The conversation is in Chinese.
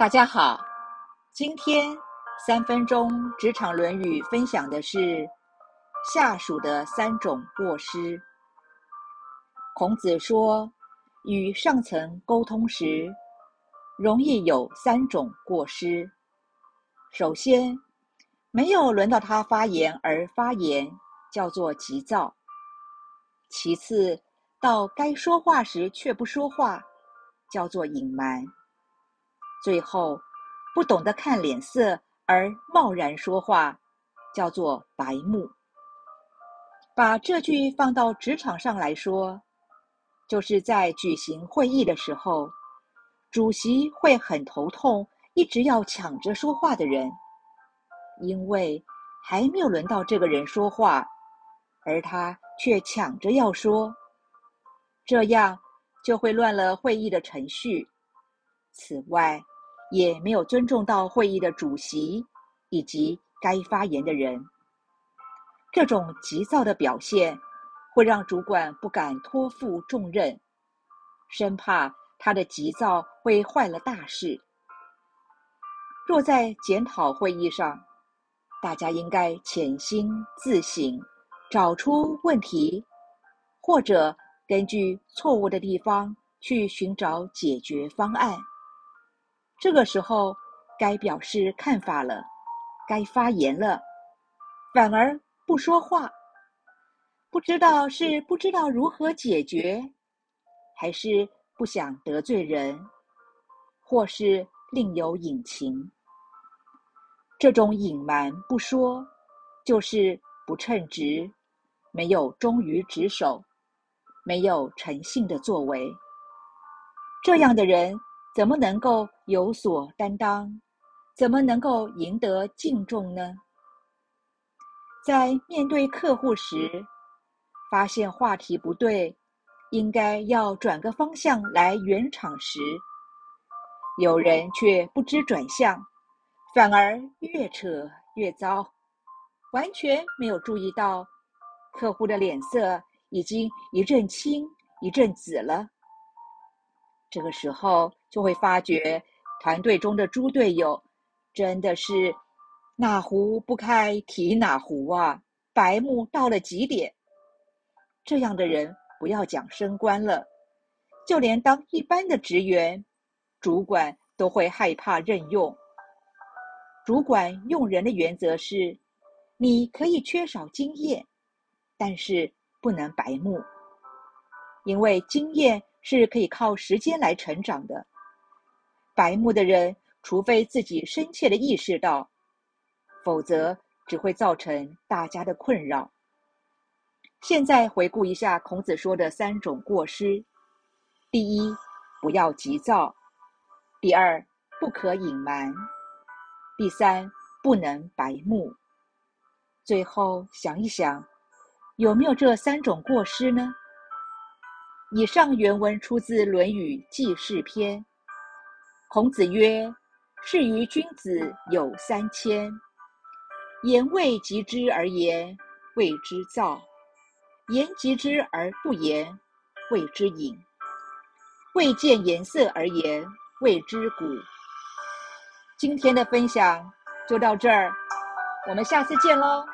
大家好，今天三分钟职场《论语》分享的是下属的三种过失。孔子说，与上层沟通时，容易有三种过失。首先，没有轮到他发言而发言，叫做急躁；其次，到该说话时却不说话，叫做隐瞒。最后，不懂得看脸色而贸然说话，叫做白目。把这句放到职场上来说，就是在举行会议的时候，主席会很头痛，一直要抢着说话的人，因为还没有轮到这个人说话，而他却抢着要说，这样就会乱了会议的程序。此外，也没有尊重到会议的主席以及该发言的人。这种急躁的表现，会让主管不敢托付重任，生怕他的急躁会坏了大事。若在检讨会议上，大家应该潜心自省，找出问题，或者根据错误的地方去寻找解决方案。这个时候，该表示看法了，该发言了，反而不说话，不知道是不知道如何解决，还是不想得罪人，或是另有隐情。这种隐瞒不说，就是不称职，没有忠于职守，没有诚信的作为。这样的人。怎么能够有所担当？怎么能够赢得敬重呢？在面对客户时，发现话题不对，应该要转个方向来圆场时，有人却不知转向，反而越扯越糟，完全没有注意到客户的脸色已经一阵青一阵紫了。这个时候就会发觉，团队中的猪队友真的是哪壶不开提哪壶啊，白目到了极点。这样的人不要讲升官了，就连当一般的职员，主管都会害怕任用。主管用人的原则是：你可以缺少经验，但是不能白目，因为经验。是可以靠时间来成长的。白目的人，除非自己深切的意识到，否则只会造成大家的困扰。现在回顾一下孔子说的三种过失：第一，不要急躁；第二，不可隐瞒；第三，不能白目。最后想一想，有没有这三种过失呢？以上原文出自《论语·记事篇》。孔子曰：“是于君子有三千：言未及之而言，谓之躁；言及之而不言，谓之隐；未见颜色而言，谓之古。”今天的分享就到这儿，我们下次见喽。